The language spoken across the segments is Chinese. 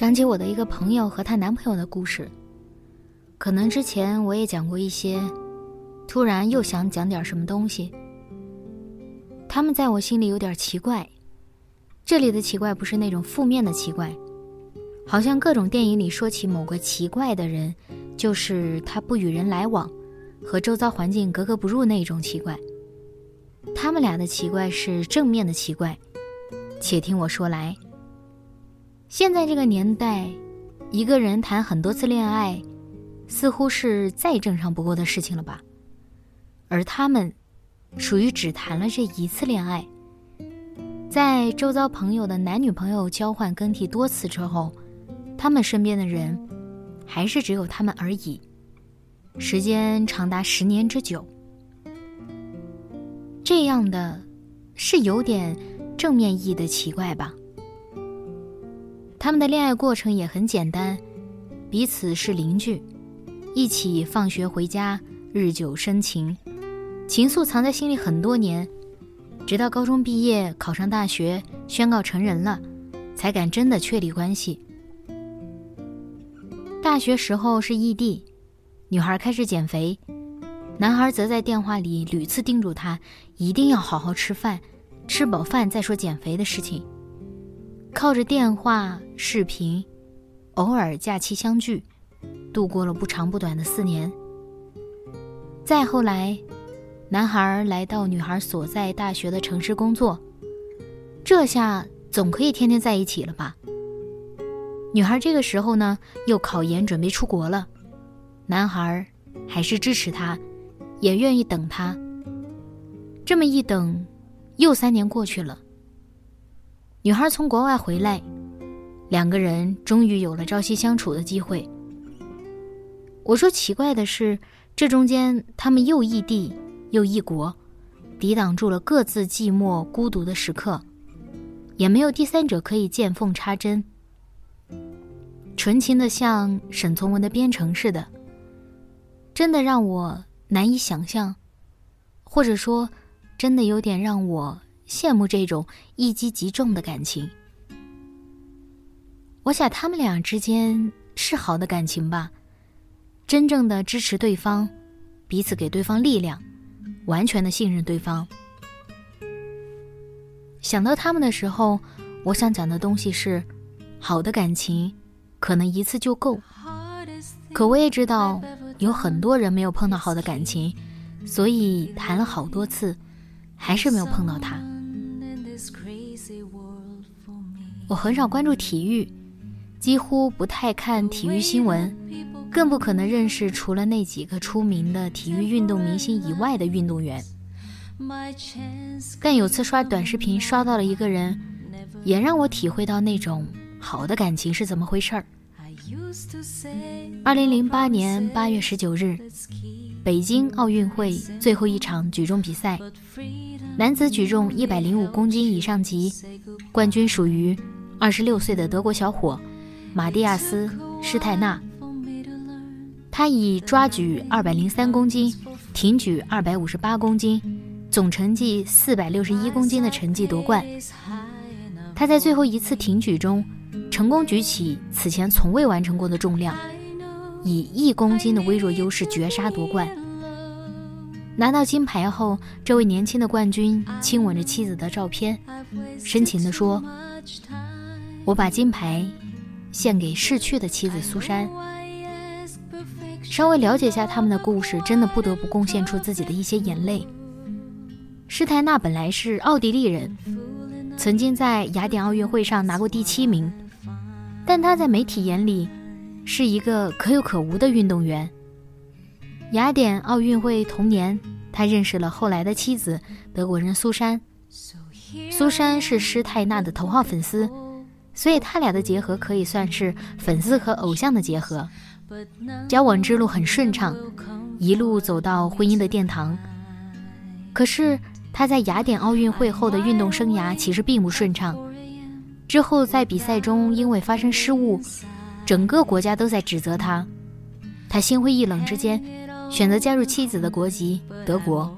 想起我的一个朋友和她男朋友的故事，可能之前我也讲过一些，突然又想讲点什么东西。他们在我心里有点奇怪，这里的奇怪不是那种负面的奇怪，好像各种电影里说起某个奇怪的人，就是他不与人来往，和周遭环境格格不入那种奇怪。他们俩的奇怪是正面的奇怪，且听我说来。现在这个年代，一个人谈很多次恋爱，似乎是再正常不过的事情了吧？而他们，属于只谈了这一次恋爱，在周遭朋友的男女朋友交换更替多次之后，他们身边的人，还是只有他们而已，时间长达十年之久。这样的，是有点正面意义的奇怪吧？他们的恋爱过程也很简单，彼此是邻居，一起放学回家，日久生情，情愫藏在心里很多年，直到高中毕业，考上大学，宣告成人了，才敢真的确立关系。大学时候是异地，女孩开始减肥，男孩则在电话里屡次叮嘱她一定要好好吃饭，吃饱饭再说减肥的事情。靠着电话、视频，偶尔假期相聚，度过了不长不短的四年。再后来，男孩来到女孩所在大学的城市工作，这下总可以天天在一起了吧？女孩这个时候呢，又考研准备出国了，男孩还是支持她，也愿意等她。这么一等，又三年过去了。女孩从国外回来，两个人终于有了朝夕相处的机会。我说奇怪的是，这中间他们又异地又异国，抵挡住了各自寂寞孤独的时刻，也没有第三者可以见缝插针，纯情的像沈从文的《边城》似的，真的让我难以想象，或者说，真的有点让我。羡慕这种一击即中的感情。我想他们俩之间是好的感情吧，真正的支持对方，彼此给对方力量，完全的信任对方。想到他们的时候，我想讲的东西是，好的感情可能一次就够，可我也知道有很多人没有碰到好的感情，所以谈了好多次，还是没有碰到他。我很少关注体育，几乎不太看体育新闻，更不可能认识除了那几个出名的体育运动明星以外的运动员。但有次刷短视频刷到了一个人，也让我体会到那种好的感情是怎么回事儿。二零零八年八月十九日，北京奥运会最后一场举重比赛，男子举重一百零五公斤以上级，冠军属于。二十六岁的德国小伙马蒂亚斯·施泰纳，他以抓举二百零三公斤、挺举二百五十八公斤、总成绩四百六十一公斤的成绩夺冠。他在最后一次挺举中，成功举起此前从未完成过的重量，以一公斤的微弱优势绝杀夺冠。拿到金牌后，这位年轻的冠军亲吻着妻子的照片，深情地说。我把金牌献给逝去的妻子苏珊。稍微了解一下他们的故事，真的不得不贡献出自己的一些眼泪。施泰纳本来是奥地利人，曾经在雅典奥运会上拿过第七名，但他在媒体眼里是一个可有可无的运动员。雅典奥运会同年，他认识了后来的妻子德国人苏珊。苏珊是施泰纳的头号粉丝，所以他俩的结合可以算是粉丝和偶像的结合。交往之路很顺畅，一路走到婚姻的殿堂。可是。他在雅典奥运会后的运动生涯其实并不顺畅，之后在比赛中因为发生失误，整个国家都在指责他。他心灰意冷之间，选择加入妻子的国籍德国，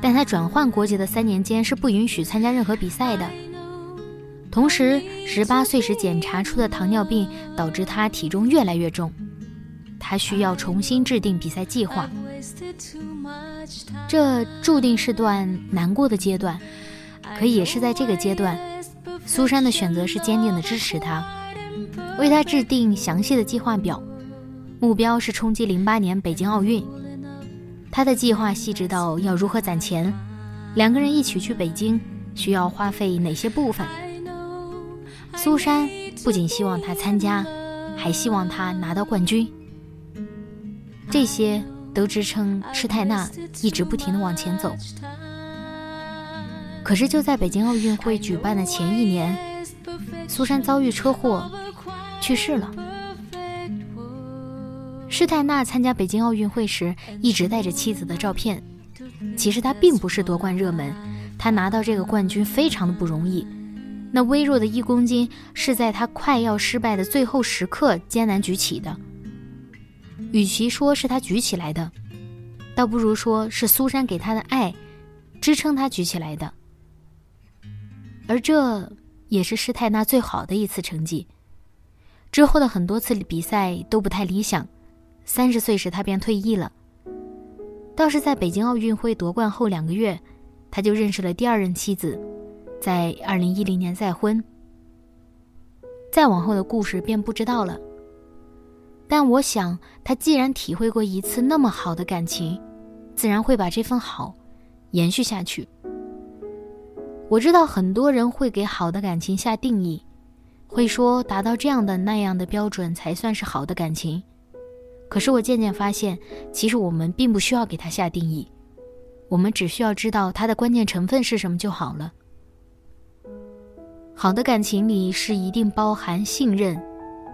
但他转换国籍的三年间是不允许参加任何比赛的。同时，十八岁时检查出的糖尿病导致他体重越来越重，他需要重新制定比赛计划。这注定是段难过的阶段，可也是在这个阶段，苏珊的选择是坚定的支持他，为他制定详细的计划表，目标是冲击零八年北京奥运。他的计划细致到要如何攒钱，两个人一起去北京需要花费哪些部分。苏珊不仅希望他参加，还希望他拿到冠军。这些。都支撑施泰纳一直不停地往前走。可是就在北京奥运会举办的前一年，苏珊遭遇车祸，去世了。施泰纳参加北京奥运会时一直带着妻子的照片。其实他并不是夺冠热门，他拿到这个冠军非常的不容易。那微弱的一公斤是在他快要失败的最后时刻艰难举起的。与其说是他举起来的，倒不如说是苏珊给他的爱，支撑他举起来的。而这也是施泰纳最好的一次成绩。之后的很多次比赛都不太理想，三十岁时他便退役了。倒是在北京奥运会夺冠后两个月，他就认识了第二任妻子，在二零一零年再婚。再往后的故事便不知道了。但我想，他既然体会过一次那么好的感情，自然会把这份好延续下去。我知道很多人会给好的感情下定义，会说达到这样的那样的标准才算是好的感情。可是我渐渐发现，其实我们并不需要给他下定义，我们只需要知道它的关键成分是什么就好了。好的感情里是一定包含信任、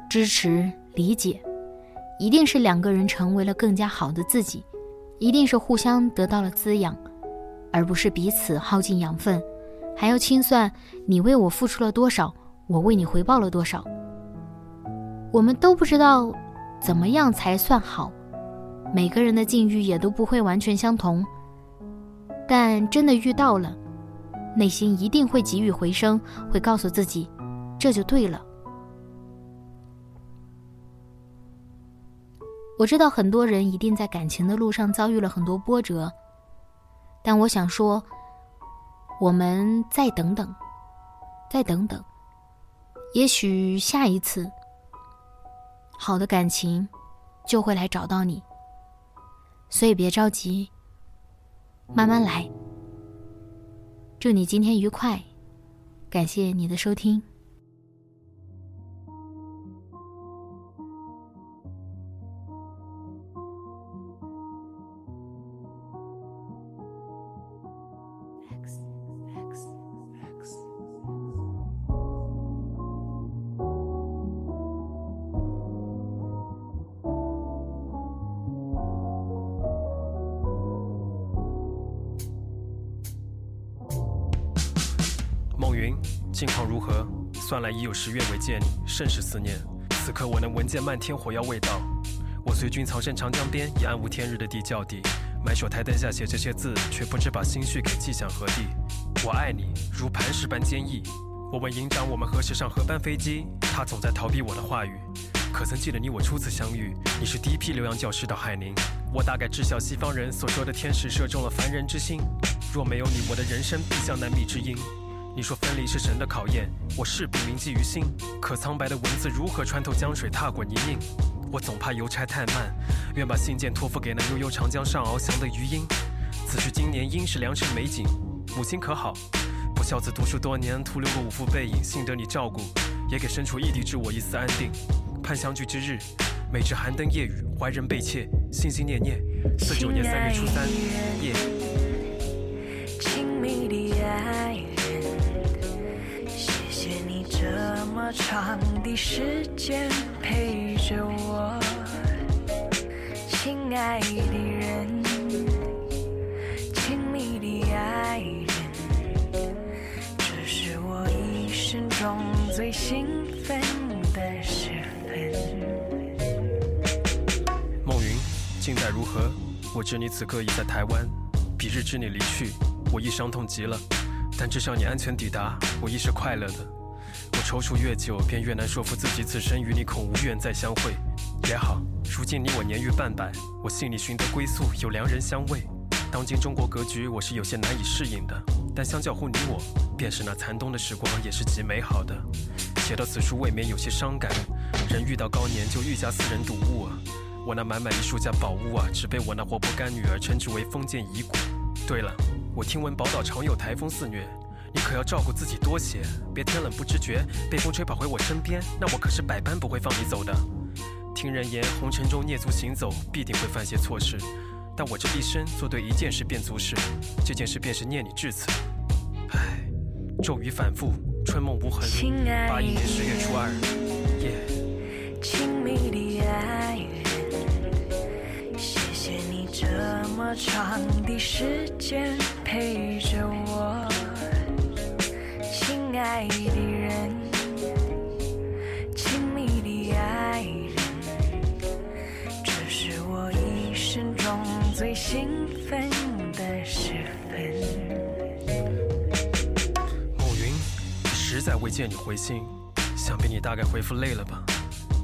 支持、理解。一定是两个人成为了更加好的自己，一定是互相得到了滋养，而不是彼此耗尽养分，还要清算你为我付出了多少，我为你回报了多少。我们都不知道怎么样才算好，每个人的境遇也都不会完全相同，但真的遇到了，内心一定会给予回声，会告诉自己，这就对了。我知道很多人一定在感情的路上遭遇了很多波折，但我想说，我们再等等，再等等，也许下一次，好的感情就会来找到你。所以别着急，慢慢来。祝你今天愉快，感谢你的收听。近况如何？算来已有十月未见你，甚是思念。此刻我能闻见漫天火药味道。我随军曹县长江边，以暗无天日的地窖底，埋首台灯下写这些字，却不知把心绪给寄向何地。我爱你，如磐石般坚毅。我问营长，我们何时上河班飞机？他总在逃避我的话语。可曾记得你我初次相遇？你是第一批留洋教师到海宁。我大概知晓西方人所说的天使射中了凡人之心。若没有你，我的人生必将难觅之音。你说分离是神的考验，我势必铭记于心。可苍白的文字如何穿透江水，踏过泥泞？我总怕邮差太慢，愿把信件托付给那悠悠长江上翱翔的鱼鹰。此去经年，应是良辰美景。母亲可好？不孝子读书多年，徒留个五副背影，幸得你照顾，也给身处异地之我一丝安定。盼相聚之日，每至寒灯夜雨，怀人被妾，心心念念。四九年三月初三夜。么长的时间陪着我，亲爱的人，亲密的爱人，这是我一生中最兴奋的时分。梦云，近代如何？我知你此刻已在台湾。彼日知你离去，我亦伤痛极了。但至少你安全抵达，我亦是快乐的。踌躇越久，便越难说服自己，此生与你恐无缘再相会。也好，如今你我年逾半百，我心里寻得归宿，有良人相慰。当今中国格局，我是有些难以适应的。但相较乎你我，便是那残冬的时光，也是极美好的。写到此处，未免有些伤感。人遇到高年，就愈加私人睹物啊。我那满满一书架宝物啊，只被我那活泼干女儿称之为封建遗骨。对了，我听闻宝岛常有台风肆虐，你可要照顾自己多些，别天冷不知觉被风吹跑回我身边，那我可是百般不会放你走的。听人言，红尘中蹑足行走，必定会犯些错事，但我这一生做对一件事便足事，这件事便是念你至此。唉，骤雨反复，春梦无痕。亲爱八一年十月初二，夜。亲密的爱人，谢谢你这么长的时间陪着我，爱的人，亲密的爱人，这是我一生中最兴奋的时分。暮云，实在未见你回信，想必你大概回复累了吧？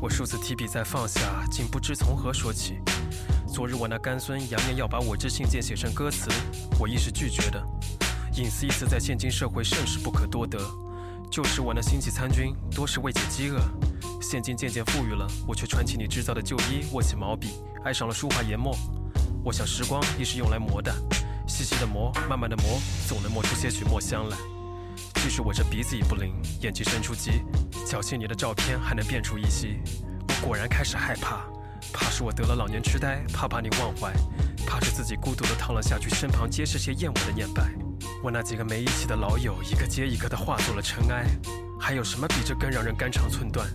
我数次提笔再放下，竟不知从何说起。昨日我那干孙扬言要把我之信件写成歌词，我亦是拒绝的。隐私一词在现今社会甚是不可多得。旧时我那星际参军，多是为解饥饿。现今渐渐富裕了，我却穿起你制造的旧衣，握起毛笔，爱上了书画研墨。我想时光亦是用来磨的，细细的磨，慢慢的磨，总能磨出些许墨香来。即使我这鼻子已不灵，眼睛生出疾，侥幸你的照片还能辨出一些。我果然开始害怕，怕是我得了老年痴呆，怕把你忘怀，怕是自己孤独的躺了下去，身旁皆是些厌恶的念白。我那几个没义气的老友，一个接一个的化作了尘埃。还有什么比这更让人肝肠寸断？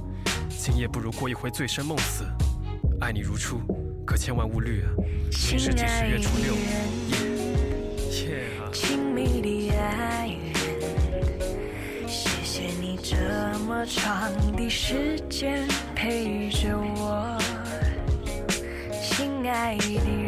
今夜不如过一回醉生梦死，爱你如初，可千万勿虑啊！今是几十月初六夜夜啊！亲密的爱人，谢谢你这么长的时间陪着我，亲爱的